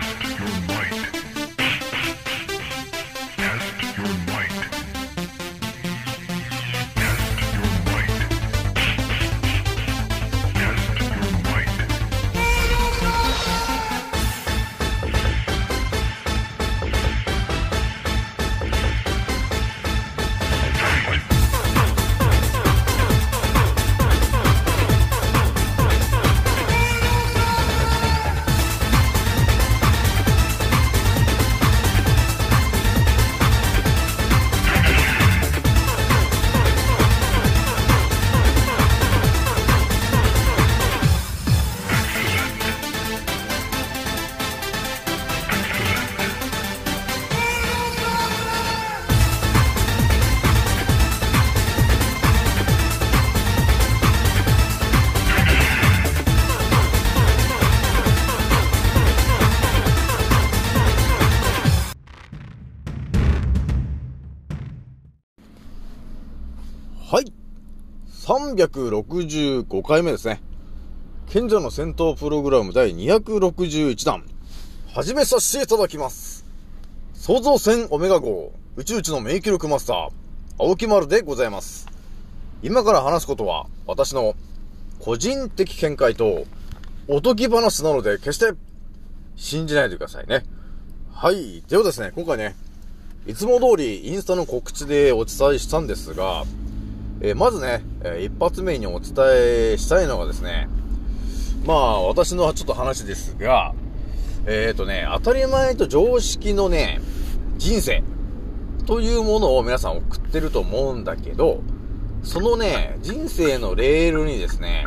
Test your might. 365回目ですね。賢者の戦闘プログラム第261弾。始めさせていただきます。創造船オメガ号、宇宙一の名記録マスター、青木丸でございます。今から話すことは、私の個人的見解と、おとぎ話なので、決して、信じないでくださいね。はい。ではですね、今回ね、いつも通りインスタの告知でお伝えしたんですが、えーまずね、えー一発目にお伝えしたいのがですね、まあ、私のちょっと話ですが、えっ、とね、当たり前と常識のね、人生というものを皆さん送ってると思うんだけど、そのね、人生のレールにですね、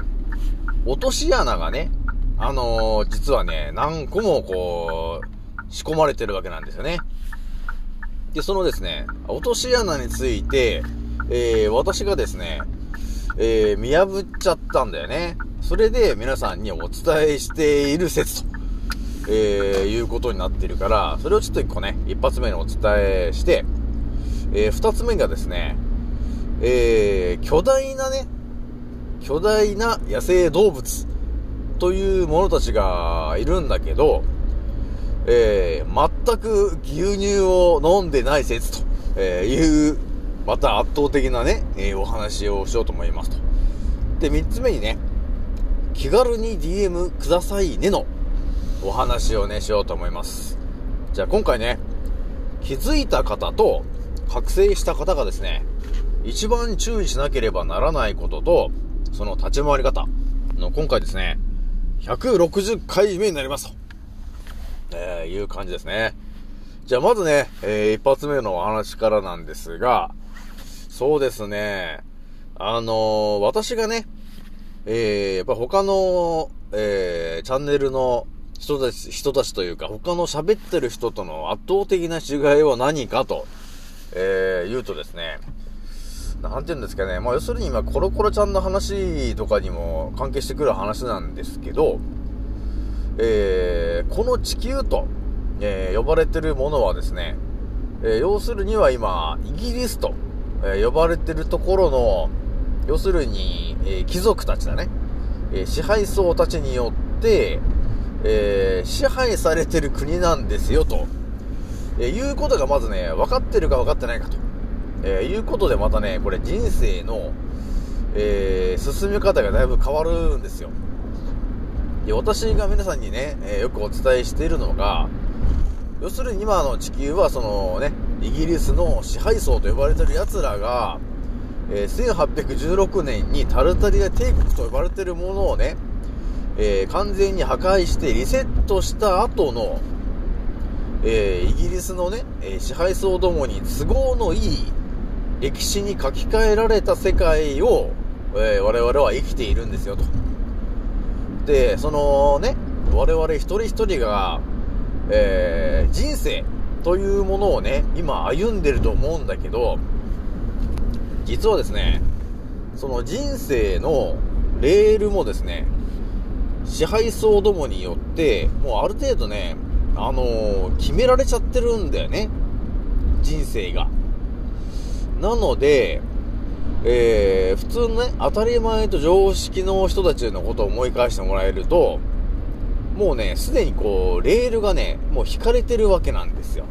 落とし穴がね、あのー実はね、何個もこう、仕込まれてるわけなんですよね。で、そのですね、落とし穴について、えー、私がですね、えー、見破っちゃったんだよね。それで皆さんにお伝えしている説と、えー、いうことになっているから、それをちょっと一個ね、一発目にお伝えして、えー、二つ目がですね、えー、巨大なね、巨大な野生動物という者たちがいるんだけど、えー、全く牛乳を飲んでない説と、えーいう、また圧倒的なね、えーお話をしようと思いますと。で、三つ目にね、気軽に DM くださいねのお話をね、しようと思います。じゃあ今回ね、気づいた方と覚醒した方がですね、一番注意しなければならないことと、その立ち回り方の今回ですね、160回目になりますと。えー、いう感じですね。じゃあまずね、えー、一発目のお話からなんですが、そうですね、あの私がね、えー、やっぱ他の、えー、チャンネルの人たち、人たちというか、他の喋ってる人との圧倒的な違いは何かと、えー、言うとですね、なんて言うんですかね、まあ要するに今コロコロちゃんの話とかにも関係してくる話なんですけど、えー、この地球と、えー呼ばれてるものはですね、えー要するには今、イギリスと、え呼ばれてるところの、要するに、え貴族たちだね、え支配層たちによって、え支配されてる国なんですよ、と、えいうことがまずね、分かってるか分かってないかと、えいうことでまたね、これ人生の、えー進み方がだいぶ変わるんですよ。で私が皆さんにね、えーよくお伝えしているのが、要するに今の地球はそのね、イギリスの支配層と呼ばれてる奴らが、えー1816年にタルタリア帝国と呼ばれてるものをね、えー完全に破壊してリセットした後の、えーイギリスのね、えー支配層どもに都合のいい歴史に書き換えられた世界を、えー我々は生きているんですよと。で、そのね、我々一人一人が、えー人生というものをね、今歩んでると思うんだけど、実はですね、その人生のレールもですね、支配層どもによって、もうある程度ね、あのー決められちゃってるんだよね。人生が。なので、えー、普通のね、当たり前と常識の人たちのことを思い返してもらえると、もうね、すでにこう、レールがね、もう引かれてるわけなんですよ。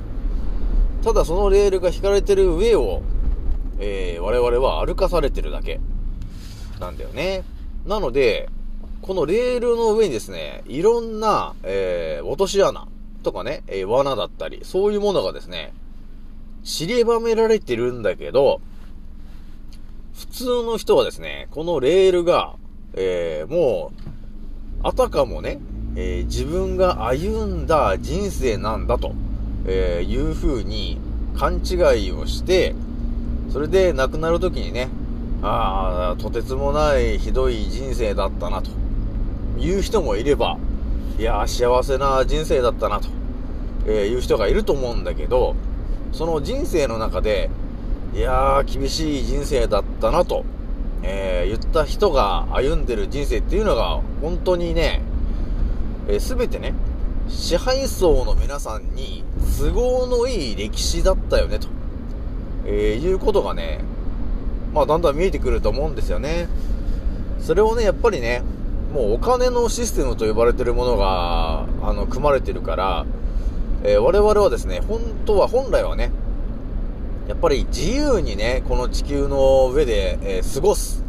ただそのレールが引かれてる上を、えー、我々は歩かされてるだけ。なんだよね。なので、このレールの上にですね、いろんな、えー、落とし穴とかね、えー、罠だったり、そういうものがですね、散りばめられてるんだけど、普通の人はですね、このレールが、えー、もう、あたかもね、えー、自分が歩んだ人生なんだと、えー、いう風に勘違いをして、それで亡くなる時にね、ああ、とてつもないひどい人生だったなと、いう人もいれば、いや幸せな人生だったなと、えー、いう人がいると思うんだけど、その人生の中で、いやー厳しい人生だったなと、えー、言った人が歩んでる人生っていうのが、本当にね、えー、全てね、支配層の皆さんに都合のいい歴史だったよね、と、えー、いうことがね、まあだんだん見えてくると思うんですよね。それをね、やっぱりね、もうお金のシステムと呼ばれてるものが、あの、組まれてるから、えー、我々はですね、本当は、本来はね、やっぱり自由にね、この地球の上で、えー、過ごす。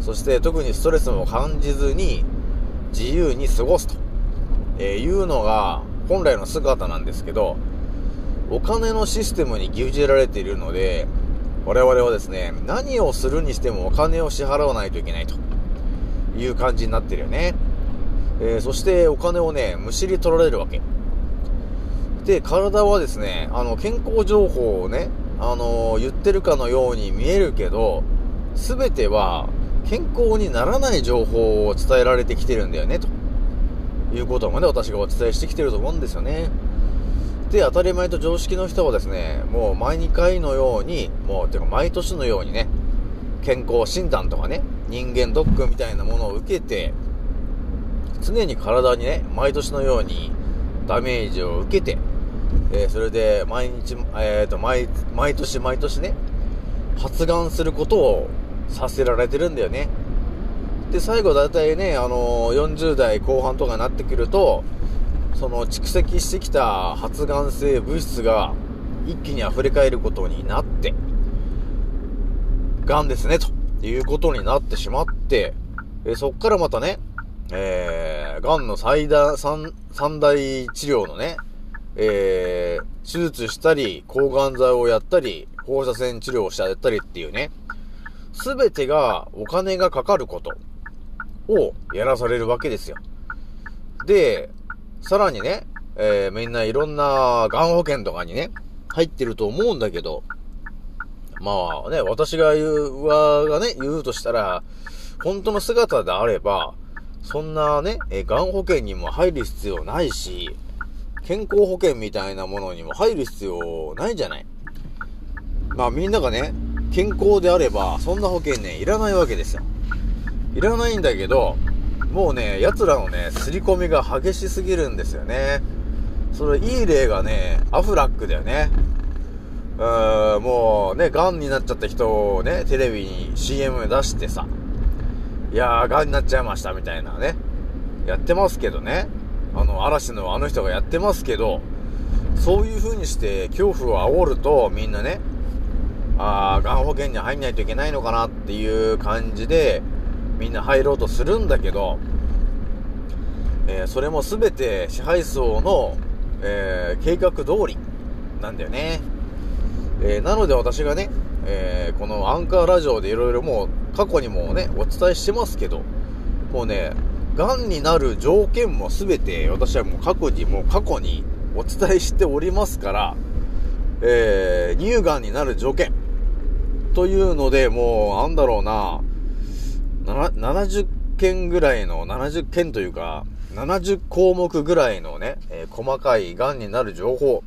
そして特にストレスも感じずに、自由に過ごすと、えー、いうのが本来の姿なんですけど、お金のシステムに牛耳られているので、我々はですね、何をするにしてもお金を支払わないといけないという感じになってるよね。えー、そしてお金をね、むしり取られるわけ。で、体はですね、あの、健康情報をね、あのー、言ってるかのように見えるけど、すべては健康にならない情報を伝えられてきてるんだよね、ということもね、私がお伝えしてきてると思うんですよね。で、当たり前と常識の人はですね、もう毎2回のように、もう、てか毎年のようにね、健康診断とかね、人間ドックみたいなものを受けて、常に体にね、毎年のようにダメージを受けて、えー、それで毎日、えっ、ー、と、毎、毎年毎年ね、発がんすることをさせられてるんだよね。で、最後だいたいね、あのー、40代後半とかになってくると、その蓄積してきた発がん性物質が一気に溢れ返ることになって、癌ですね、ということになってしまって、えそっからまたね、えー、癌の最大、三、三大治療のね、えー、手術したり、抗がん剤をやったり、放射線治療をしたったりっていうね、すべてがお金がかかること。をやらされるわけですよ。で、さらにね、えー、みんないろんながん保険とかにね、入ってると思うんだけど、まあね、私が言う、はがね、言うとしたら、本当の姿であれば、そんなね、え、がん保険にも入る必要ないし、健康保険みたいなものにも入る必要ないじゃない。まあみんながね、健康であれば、そんな保険ね、いらないわけですよ。いらないんだけど、もうね、奴らのね、刷り込みが激しすぎるんですよね。それ、いい例がね、アフラックだよね。うーん、もうね、癌になっちゃった人をね、テレビに CM 出してさ、いやー、癌になっちゃいましたみたいなね、やってますけどね。あの、嵐のあの人がやってますけど、そういう風にして恐怖を煽ると、みんなね、ああ、がん保険に入んないといけないのかなっていう感じで、みんな入ろうとするんだけど、えー、それも全て支配層の、えー、計画通りなんだよね。えー、なので私がね、えこのアンカーラジオでいろいろもう過去にもね、お伝えしてますけど、もうね、癌になる条件も全て私はもう過去に、もう過去にお伝えしておりますから、え、乳がんになる条件というので、もう、なんだろうな、70件ぐらいの、70件というか、70項目ぐらいのね、えー、細かい癌になる情報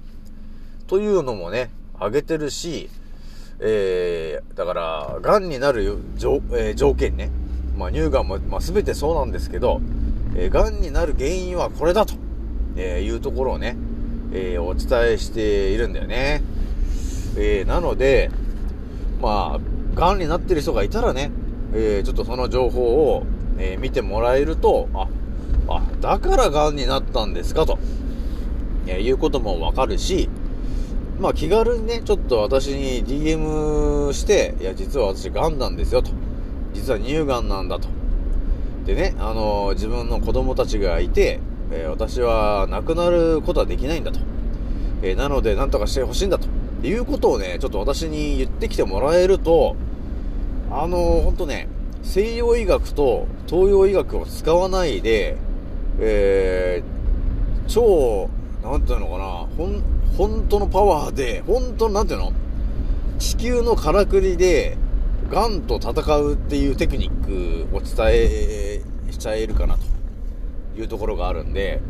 というのもね、あげてるし、えー、だから、癌になる条,、えー、条件ね、まあ、乳がんも、まあ、全てそうなんですけど、えー、癌になる原因はこれだと、えー、いうところをね、えー、お伝えしているんだよね。えー、なので、まあ、癌になってる人がいたらね、えー、ちょっとその情報を、えー、見てもらえると、あ、あ、だから癌になったんですかと、えーいうこともわかるし、まあ気軽にね、ちょっと私に DM して、いや、実は私癌なんですよと。実は乳がんなんだと。でね、あのー自分の子供たちがいて、えー私は亡くなることはできないんだと。えーなので、なんとかしてほしいんだと。いうことをね、ちょっと私に言ってきてもらえると、あのー、ほんとね、西洋医学と東洋医学を使わないで、えー、超、なんていうのかな、ほん、本当のパワーで、本当、なんていうの地球のからくりで、癌と戦うっていうテクニックを伝えしちゃえるかなというところがあるんで、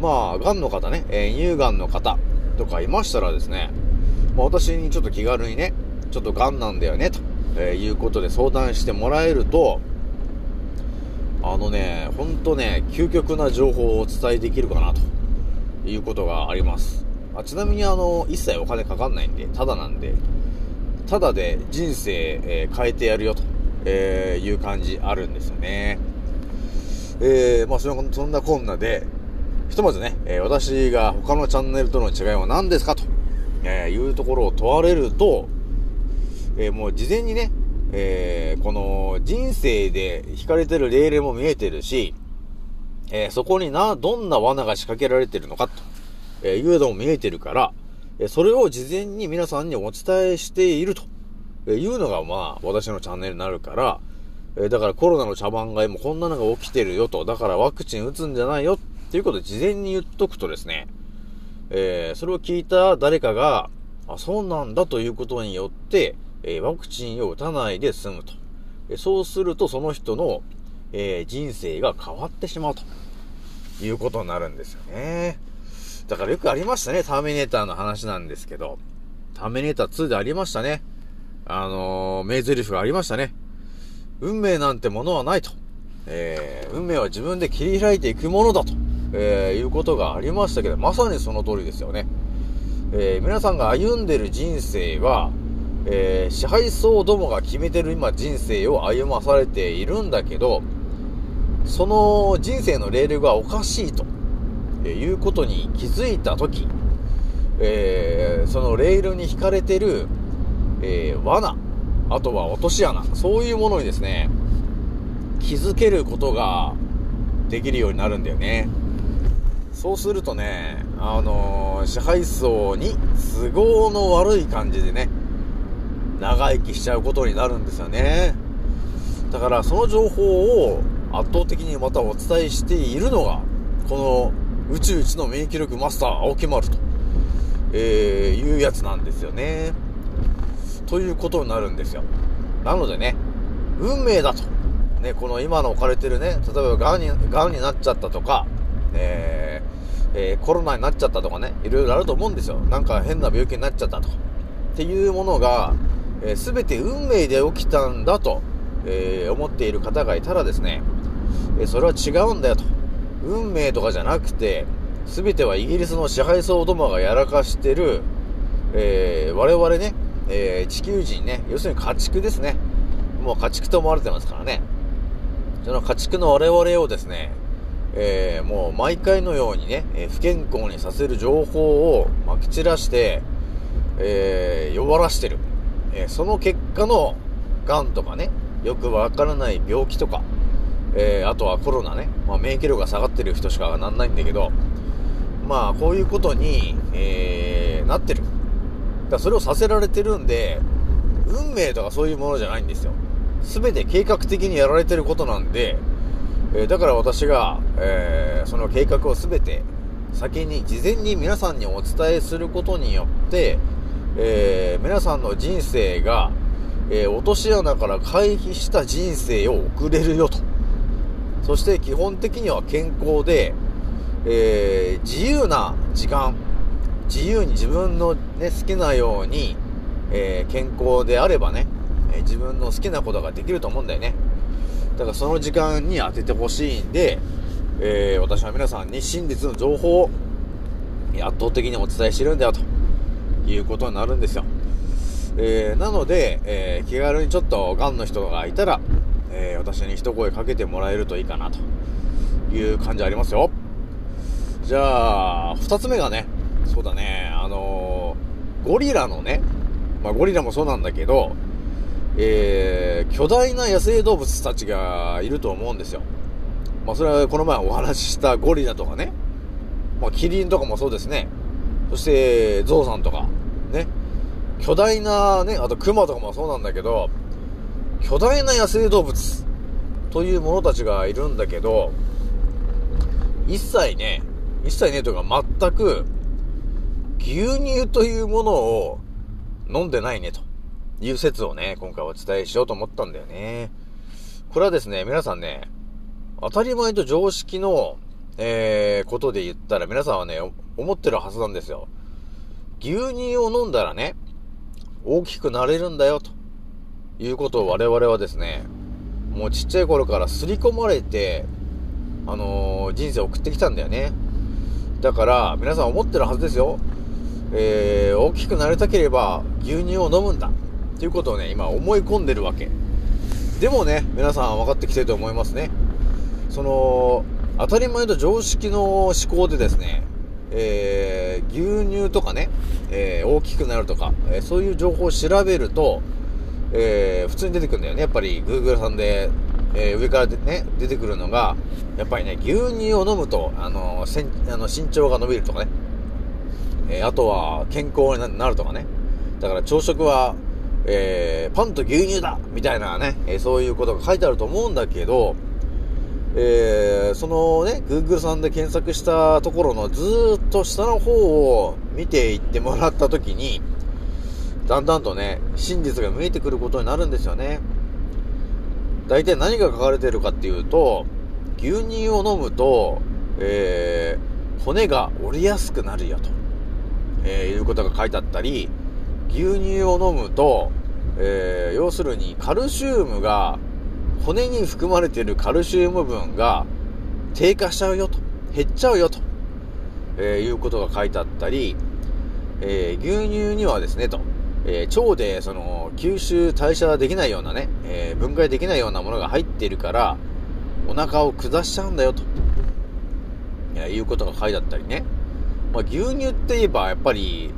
まあ、癌の方ね、えー乳がんの方とかいましたらですね、まあ、私にちょっと気軽にね、ちょっと癌なんだよね、と、えーいうことで相談してもらえると、あのね、ほんとね、究極な情報をお伝えできるかな、ということがあります。あちなみにあの、一切お金かかんないんで、ただなんで、ただで人生、えー変えてやるよと、えーいう感じあるんですよね。えー、まあそんそんなこんなで、ひとまずね、えー私が他のチャンネルとの違いは何ですかと、えいうところを問われると、えーもう事前にね、えーこの人生で引かれてるレールも見えてるし、えーそこにな、どんな罠が仕掛けられてるのかと、えいうのも見えてるから、えそれを事前に皆さんにお伝えしていると、えいうのがまあ私のチャンネルになるから、えだからコロナの茶番買いもこんなのが起きてるよと、だからワクチン打つんじゃないよっていうことを事前に言っとくとですね、えーそれを聞いた誰かが、あ、そうなんだということによって、えワクチンを打たないで済むと。そうするとその人の、え人生が変わってしまうということになるんですよね。だからよくありましたね、ターミネーターの話なんですけど、ターミネーター2でありましたね。あのー、名台詞がありましたね。運命なんてものはないと。えー運命は自分で切り開いていくものだと、えーいうことがありましたけど、まさにその通りですよね。えー皆さんが歩んでる人生は、えー支配層どもが決めてる今人生を歩まされているんだけど、その人生のレールがおかしいと、えーいうことに気づいたとき、えーそのレールに引かれてる、えー罠、あとは落とし穴、そういうものにですね、気づけることができるようになるんだよね。そうするとね、あのー支配層に都合の悪い感じでね、長生きしちゃうことになるんですよね。だからその情報を圧倒的にまたお伝えしているのが、この宇宙一の免疫力マスター青木丸と、えー、いうやつなんですよね。ということになるんですよ。なのでね、運命だと。ね、この今の置かれてるね、例えば癌に、癌になっちゃったとか、えーえーコロナになっちゃったとかね、いろいろあると思うんですよ。なんか変な病気になっちゃったとか。っていうものが、えー、全て運命で起きたんだと、えー思っている方がいたらですね、えそれは違うんだよと。運命とかじゃなくて、全てはイギリスの支配層どもがやらかしてる、え我々ね、え地球人ね、要するに家畜ですね。もう家畜と思われてますからね。その家畜の我々をですね、えーもう毎回のようにね、えー不健康にさせる情報をまき散らして、えー弱らしてる。えその結果の、癌とかね、よくわからない病気とか、えーあとはコロナね、まあ、免疫力が下がってる人しかなんないんだけど、まあ、こういうことに、えーなってる。だそれをさせられてるんで、運命とかそういうものじゃないんですよ。すべて計画的にやられてることなんで、えーだから私が、えーその計画をすべて先に、事前に皆さんにお伝えすることによって、えー皆さんの人生が、えー落とし穴から回避した人生を送れるよと。そして基本的には健康で、えー自由な時間、自由に自分の、ね、好きなように、えー健康であればね、え自分の好きなことができると思うんだよね。だからその時間に当ててほしいんで、えー私は皆さんに真実の情報を圧倒的にお伝えしてるんだよということになるんですよ。えーなので、えー気軽にちょっと癌の人がいたら、えー私に一声かけてもらえるといいかなという感じありますよ。じゃあ、二つ目がね、そうだね、あのゴリラのね、まあゴリラもそうなんだけど、えー、巨大な野生動物たちがいると思うんですよ。まあそれはこの前お話ししたゴリラとかね、まあキリンとかもそうですね。そして、ゾウさんとか、ね。巨大なね、あとクマとかもそうなんだけど、巨大な野生動物というものたちがいるんだけど、一切ね、一切ねというか全く、牛乳というものを飲んでないねという説をね、今回お伝えしようと思ったんだよね。これはですね、皆さんね、当たり前と常識の、えー、ことで言ったら皆さんはね、思ってるはずなんですよ。牛乳を飲んだらね、大きくなれるんだよ、ということを我々はですね、もうちっちゃい頃から刷り込まれて、あのー人生を送ってきたんだよね。だから、皆さん思ってるはずですよ。えー、大きくなりたければ牛乳を飲むんだ。っていうことをね、今思い込んでるわけ。でもね、皆さん分かってきてると思いますね。その、当たり前と常識の思考でですね、えー、牛乳とかね、えー大きくなるとか、えーそういう情報を調べると、えー普通に出てくるんだよね。やっぱり Google さんで、えー上からでね、出てくるのが、やっぱりね、牛乳を飲むと、あのせんあの身長が伸びるとかね、えーあとは健康にななるとかね。だから朝食は、えーパンと牛乳だみたいなね、えーそういうことが書いてあると思うんだけど、えーそのね、Google さんで検索したところのずっと下の方を見ていってもらったときに、だんだんとね、真実が見えてくることになるんですよね。大体何が書かれてるかっていうと、牛乳を飲むと、えー骨が折りやすくなるよと、えーいうことが書いてあったり、牛乳を飲むと、えー要するにカルシウムが、骨に含まれているカルシウム分が低下しちゃうよと、減っちゃうよと、えーいうことが書いてあったり、えー牛乳にはですね、と、えー腸でその吸収代謝できないようなね、えー分解できないようなものが入っているから、お腹を下しちゃうんだよと、えいうことが書いてあったりね。まあ、牛乳って言えばやっぱり、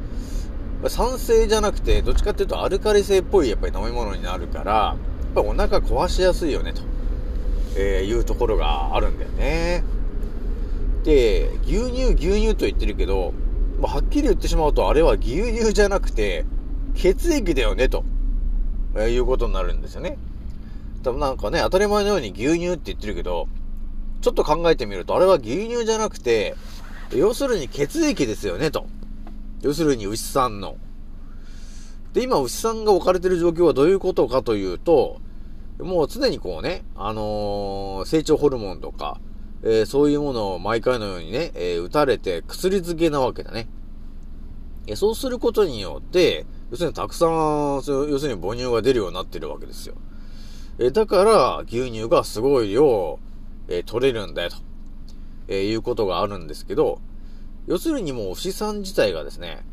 酸性じゃなくて、どっちかっていうとアルカリ性っぽいやっぱり飲み物になるから、ぱお腹壊しやすいよね、と、えーいうところがあるんだよね。で、牛乳、牛乳と言ってるけど、まあ、はっきり言ってしまうと、あれは牛乳じゃなくて、血液だよね、と、えーいうことになるんですよね。多分なんかね、当たり前のように牛乳って言ってるけど、ちょっと考えてみると、あれは牛乳じゃなくて、要するに血液ですよね、と。要するに牛さんの。で、今牛さんが置かれてる状況はどういうことかというと、もう常にこうね、あのー成長ホルモンとか、えーそういうものを毎回のようにね、えー打たれて薬漬けなわけだね。えそうすることによって、要するにたくさん、要するに母乳が出るようになってるわけですよ。えだから、牛乳がすごい量、え取れるんだよ、と、えいうことがあるんですけど、要するにもう牛さん自体がですね、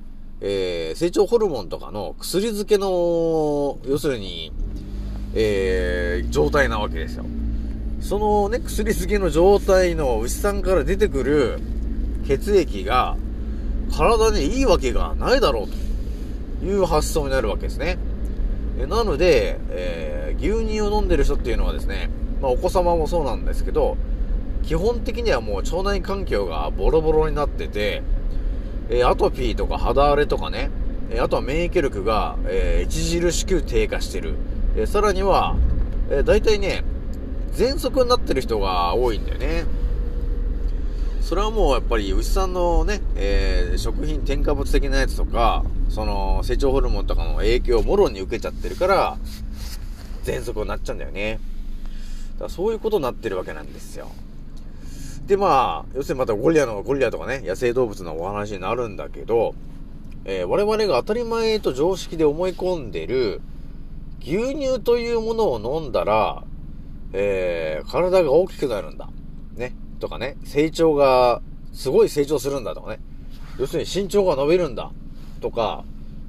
え成長ホルモンとかの薬漬けの、要するに、えー状態なわけですよ。そのね、薬漬けの状態の牛さんから出てくる血液が体にいいわけがないだろうという発想になるわけですね。なので、えー牛乳を飲んでる人っていうのはですね、まあお子様もそうなんですけど、基本的にはもう腸内環境がボロボロになってて、えーアトピーとか肌荒れとかね、えあとは免疫力が、えー著しく低下してる。えさらには、えー大体ね、喘息になってる人が多いんだよね。それはもうやっぱり牛さんのね、えー食品添加物的なやつとか、その成長ホルモンとかの影響をもろに受けちゃってるから、喘息になっちゃうんだよね。だからそういうことになってるわけなんですよ。で、まあ、要するにまたゴリラの、ゴリラとかね、野生動物のお話になるんだけど、えー我々が当たり前と常識で思い込んでる、牛乳というものを飲んだら、えー体が大きくなるんだ。ね。とかね、成長が、すごい成長するんだとかね。要するに身長が伸びるんだ。とか、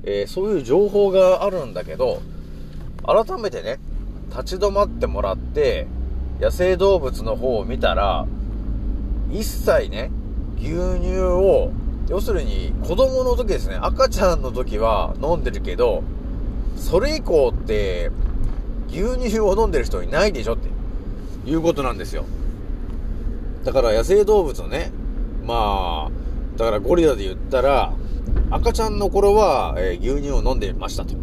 えーそういう情報があるんだけど、改めてね、立ち止まってもらって、野生動物の方を見たら、一切ね、牛乳を、要するに子供の時ですね、赤ちゃんの時は飲んでるけど、それ以降って、牛乳を飲んでる人いないでしょっていうことなんですよ。だから野生動物のね、まあ、だからゴリラで言ったら、赤ちゃんの頃は、えー牛乳を飲んでましたと。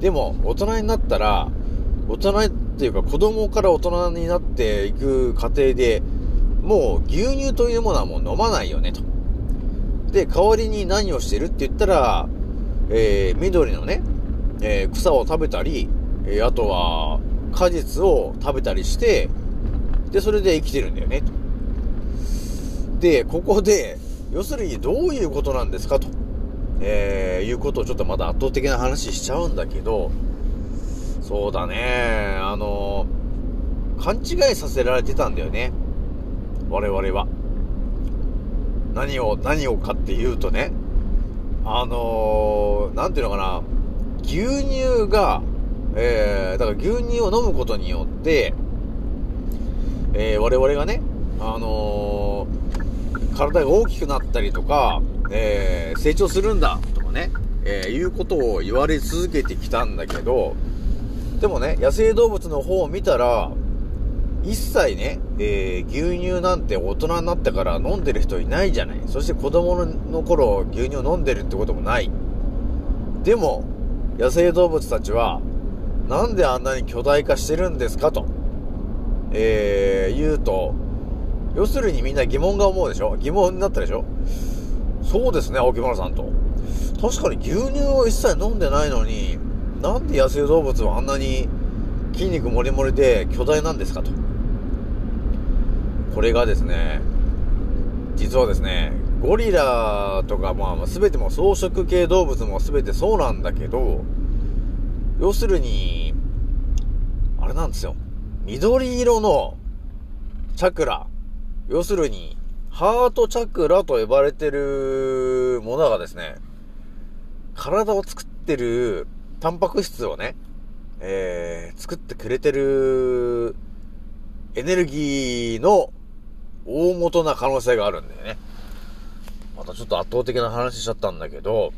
でも、大人になったら、大人っていうか子供から大人になっていく過程で、もう牛乳というものはもう飲まないよねと。で、代わりに何をしてるって言ったら、えー緑のね、えー草を食べたり、えーあとは果実を食べたりして、で、それで生きてるんだよねと。で、ここで、要するにどういうことなんですかと、えーいうことをちょっとまだ圧倒的な話しちゃうんだけど、そうだね、あの、勘違いさせられてたんだよね。我々は。何を、何をかっていうとね、あのーなんていうのかな、牛乳が、えー、だから牛乳を飲むことによって、えー我々がね、あのー体が大きくなったりとか、えー成長するんだとかね、えーいうことを言われ続けてきたんだけど、でもね、野生動物の方を見たら、一切ね、えー牛乳なんて大人になってから飲んでる人いないじゃない。そして子供の頃牛乳を飲んでるってこともない。でも、野生動物たちは、なんであんなに巨大化してるんですかと、えー言うと、要するにみんな疑問が思うでしょ？疑問になったでしょ？そうですね、青木村さんと。確かに牛乳を一切飲んでないのに、なんで野生動物はあんなに筋肉もりもりで巨大なんですかと。これがですね、実はですね、ゴリラとかまあ全ても草食系動物も全てそうなんだけど、要するに、あれなんですよ。緑色のチャクラ。要するに、ハートチャクラと呼ばれてるものがですね、体を作ってるタンパク質をね、えー、作ってくれてるエネルギーの大元な可能性があるんだよね。またちょっと圧倒的な話しちゃったんだけど、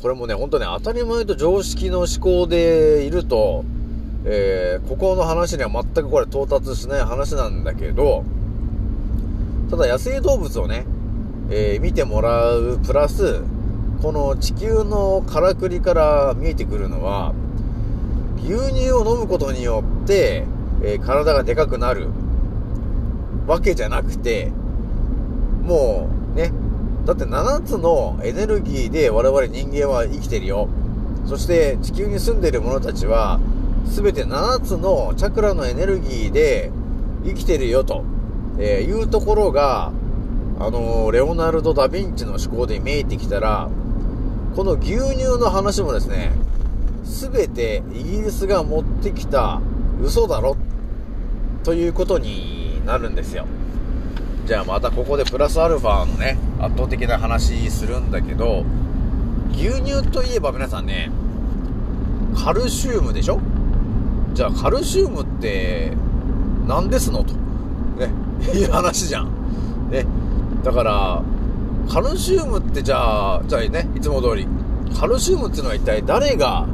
これもね、ほんとね、当たり前と常識の思考でいると、えー、ここの話には全くこれ到達しない話なんだけど、ただ野生動物をね、えー見てもらうプラス、この地球のからくりから見えてくるのは、牛乳を飲むことによって、えー体がでかくなるわけじゃなくて、もうね、だって7つのエネルギーで我々人間は生きてるよ。そして地球に住んでいる者たちは、すべて7つのチャクラのエネルギーで生きてるよと、えーいうところが、あのーレオナルド・ダ・ヴィンチの思考で見えてきたら、この牛乳の話もですね、すべてイギリスが持ってきた嘘だろ、ということになるんですよ。じゃあまたここでプラスアルファのね、圧倒的な話するんだけど、牛乳といえば皆さんね、カルシウムでしょ？じゃあカルシウムって何ですの？と。ね、いう話じゃん。ね。だから、カルシウムってじゃあ、じゃあね、いつも通り、カルシウムっていうのは一体誰が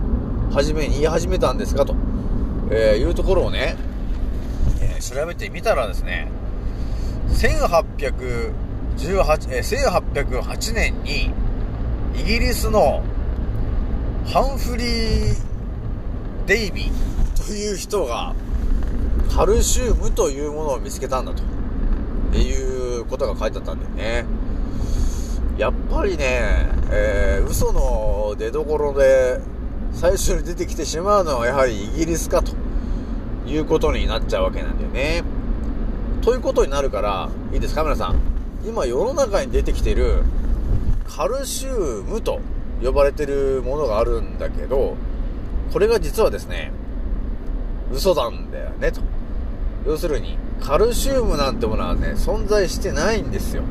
初めに言い始めたんですか？と、えーいうところをね、えー調べてみたらですね、1818、え1808年に、イギリスのハンフリー・デイビーという人が、カルシウムというものを見つけたんだと。いうことが書いてあったんだよね。やっぱりね、えー嘘の出所で最初に出てきてしまうのはやはりイギリスかということになっちゃうわけなんだよね。ということになるから、いいですか皆さん。今世の中に出てきてるカルシウムと呼ばれてるものがあるんだけど、これが実はですね、嘘なんだよねと。要するに、カルシウムなんてものはね、存在してないんですよ。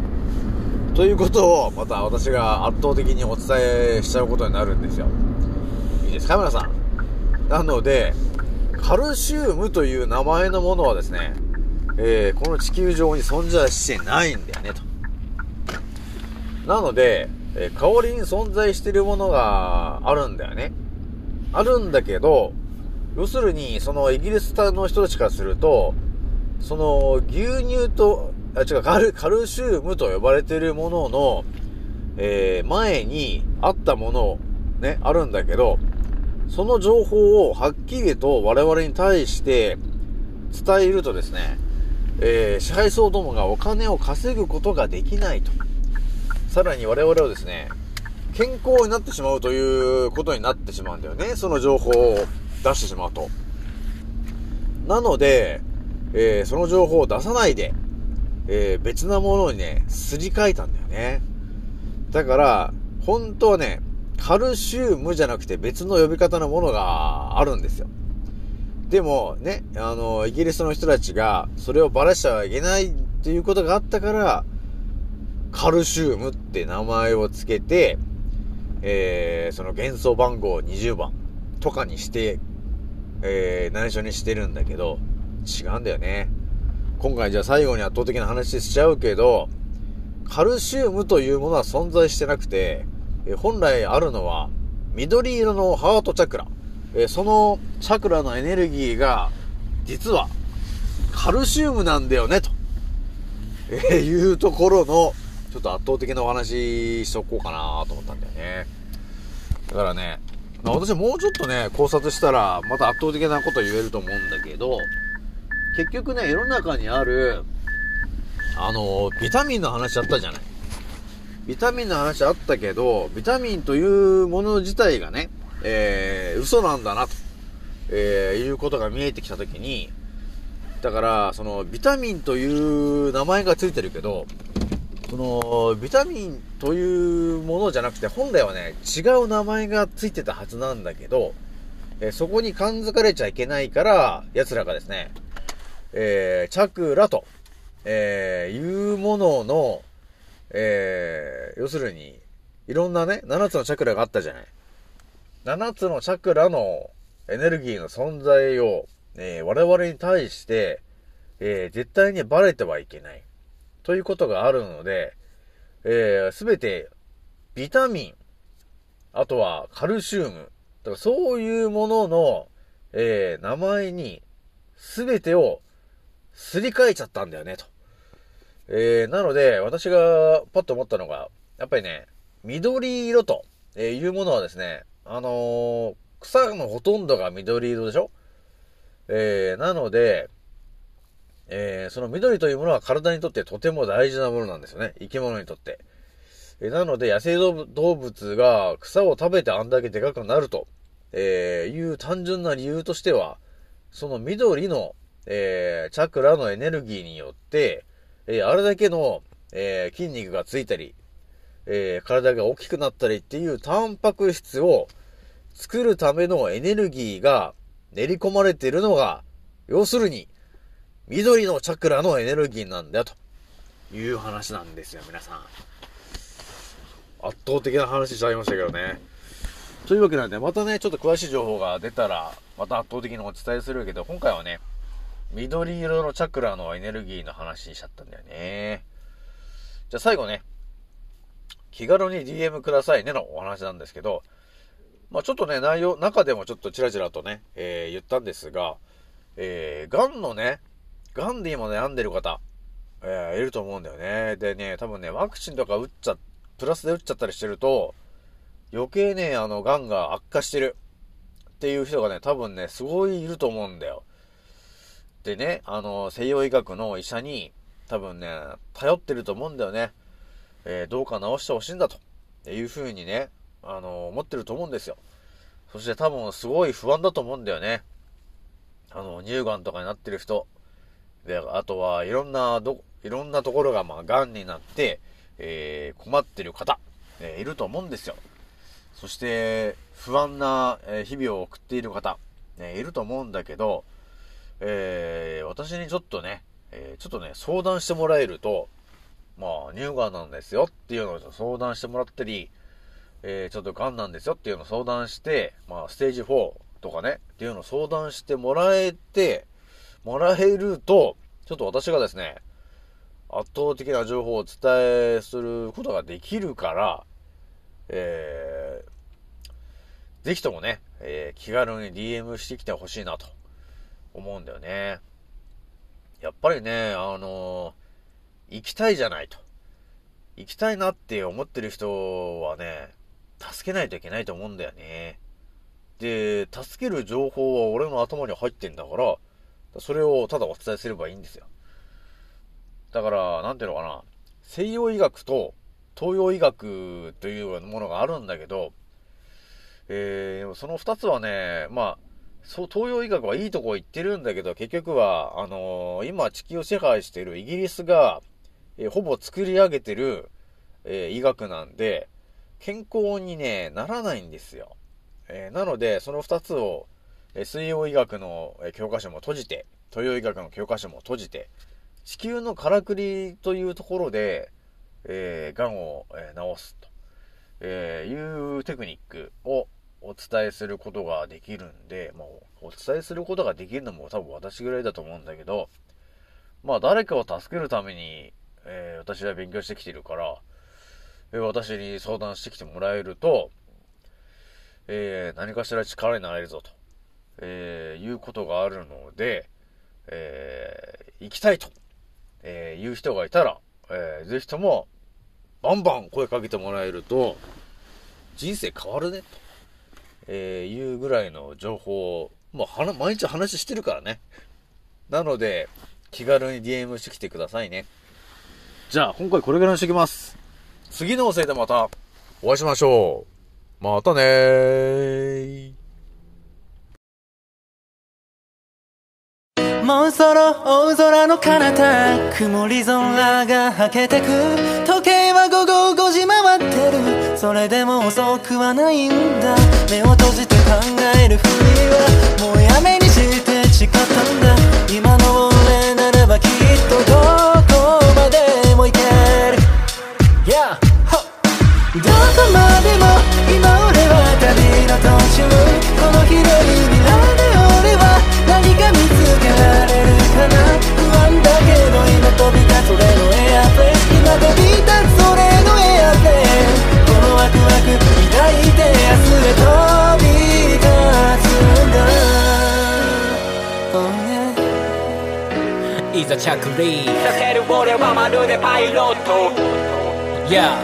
ということを、また私が圧倒的にお伝えしちゃうことになるんですよ。いいですか皆さん。なので、カルシウムという名前のものはですね、えーこの地球上に存在してないんだよね、と。なので、えー代わりに存在しているものがあるんだよね。あるんだけど、要するに、そのイギリスの人たちからすると、その牛乳と、あ、違う、カルカルシウムと呼ばれてるものの、えー前にあったもの、ね、あるんだけど、その情報をはっきりと我々に対して伝えるとですね、えー支配層どもがお金を稼ぐことができないと。さらに我々はですね、健康になってしまうということになってしまうんだよね。その情報を出してしまうと。なので、えーその情報を出さないで、えー別なものにね、すり替えたんだよね。だから、本当はね、カルシウムじゃなくて別の呼び方のものがあるんですよ。でもね、あの、イギリスの人たちがそれをばらしちゃいけないっていうことがあったから、カルシウムって名前をつけて、えー、その元素番号20番とかにして、えー、内緒にしてるんだけど、違うんだよね。今回じゃあ最後に圧倒的な話しちゃうけど、カルシウムというものは存在してなくて、え本来あるのは緑色のハートチャクラ。えそのチャクラのエネルギーが、実はカルシウムなんだよね、と、えーいうところの、ちょっと圧倒的なお話ししとこうかなと思ったんだよね。だからね、まあ、私もうちょっとね、考察したら、また圧倒的なこと言えると思うんだけど、結局ね、世の中にある、あの、ビタミンの話あったじゃない。ビタミンの話あったけど、ビタミンというもの自体がね、えー、嘘なんだな、と、えー、いうことが見えてきたときに、だから、その、ビタミンという名前がついてるけど、その、ビタミンというものじゃなくて、本来はね、違う名前がついてたはずなんだけど、えーそこに感づかれちゃいけないから、奴らがですね、えー、チャクラと、えー、いうものの、えー、要するに、いろんなね、7つのチャクラがあったじゃない。7つのチャクラのエネルギーの存在を、えー我々に対して、えー絶対にバレてはいけない。ということがあるので、えすべて、ビタミン、あとはカルシウム、だかそういうものの、えー名前に、すべてをすり替えちゃったんだよね、と。えーなので、私がパッと思ったのが、やっぱりね、緑色と、いうものはですね、あのー草のほとんどが緑色でしょ？えーなので、えーその緑というものは体にとってとても大事なものなんですよね。生き物にとって。えなので、野生動物が草を食べてあんだけでかくなると、えいう単純な理由としては、その緑の、えチャクラのエネルギーによって、えあれだけの、え筋肉がついたり、えー体が大きくなったりっていうタンパク質を作るためのエネルギーが練り込まれているのが、要するに、緑のチャクラのエネルギーなんだよ、という話なんですよ、皆さん。圧倒的な話しちゃいましたけどね。というわけなんで、またね、ちょっと詳しい情報が出たら、また圧倒的にお伝えするけど、今回はね、緑色のチャクラのエネルギーの話にしちゃったんだよね。じゃあ最後ね、気軽に DM くださいねのお話なんですけど、まあちょっとね、内容、中でもちょっとチラチラとね、えー言ったんですが、えー、癌のね、癌で今悩んでる方、えーいると思うんだよね。でね、多分ね、ワクチンとか打っちゃ、プラスで打っちゃったりしてると、余計ね、あの、癌が悪化してるっていう人がね、多分ね、すごいいると思うんだよ。でね、あの、西洋医学の医者に、多分ね、頼ってると思うんだよね。えーどうか治してほしいんだというふうにね、あの、思ってると思うんですよ。そして多分すごい不安だと思うんだよね。あの、乳がんとかになってる人。で、あとはいろんな、ど、いろんなところが、まあ、癌になって、えー困ってる方、えーいると思うんですよ。そして、不安なえー日々を送っている方、ね、いると思うんだけど、えー私にちょっとね、えーちょっとね、相談してもらえると、まあ、乳がんなんですよっていうのを相談してもらったり、えーちょっと癌なんですよっていうのを相談して、まあ、ステージ4とかね、っていうのを相談してもらえて、もらえると、ちょっと私がですね、圧倒的な情報をお伝えすることができるから、えー、ぜひともね、えー気軽に DM してきてほしいなと思うんだよね。やっぱりね、あのー行きたいじゃないと。行きたいなって思ってる人はね、助けないといけないと思うんだよね。で、助ける情報は俺の頭に入ってんだから、それをただお伝えすればいいんですよ。だから、なんていうのかな、西洋医学と東洋医学というものがあるんだけど、えー、その二つはね、まあ、そう、東洋医学はいいとこ行ってるんだけど、結局は、あのー今地球を支配しているイギリスが、えーほぼ作り上げてる、えー医学なんで、健康にね、ならないんですよ。えーなので、その二つを、えー西洋医学の教科書も閉じて、東洋医学の教科書も閉じて、地球のからくりというところで、えー、癌を、えー治すと、えいうテクニックをお伝えすることができるんで、まあ、お伝えすることができるのも多分私ぐらいだと思うんだけど、まあ誰かを助けるために、えー私は勉強してきてるから、えー私に相談してきてもらえると、えー何かしら力になれるぞと、えいうことがあるので、え行きたいと、えいう人がいたら、えーぜひとも、バンバン声かけてもらえると、人生変わるね、と、えいうぐらいの情報を、もう毎日話してるからね。なので、気軽に DM してきてくださいね。じゃあ、今回これぐらいにしてきます。次のおせいでまたお会いしましょう。またねー。もうそろ大空の彼方曇り空がはけてく時計は午後5時回ってるそれでも遅くはないんだ目を閉じて考えるふりはもうやめにざ着陸させる俺はまるでパイロット。Yeah.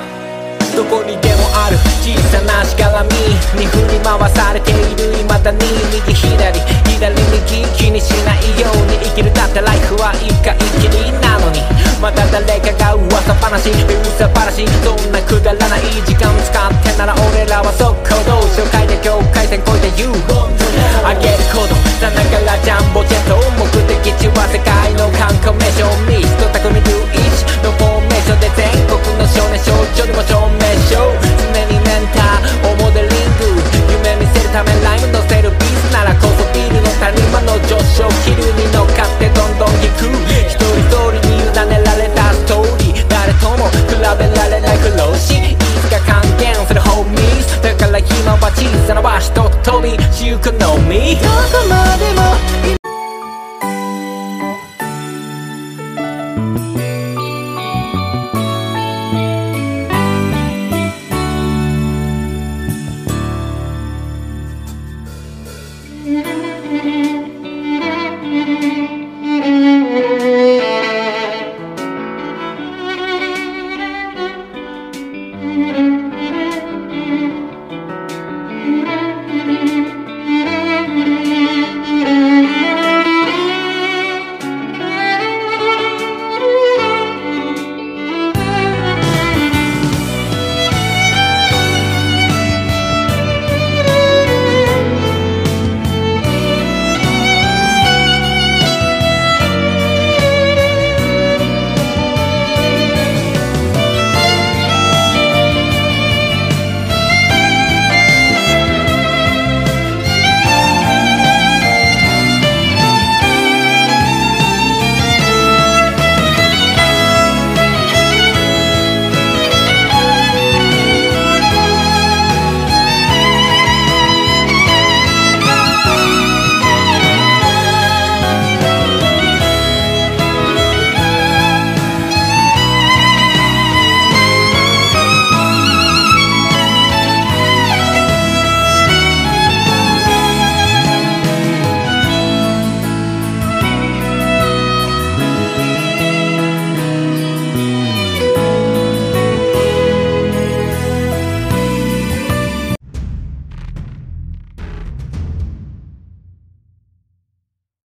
どこにでもある。小さなしがらみに振り回されている未だに右左。左右気にしないように生きる。だってライフは一回きりなのに。また誰かが噂話。噂話。そんなくだらない時間使ってなら俺らは速攻動紹介で境界線越えて You 上げる行動7からジャンボジェット。目的地は世界の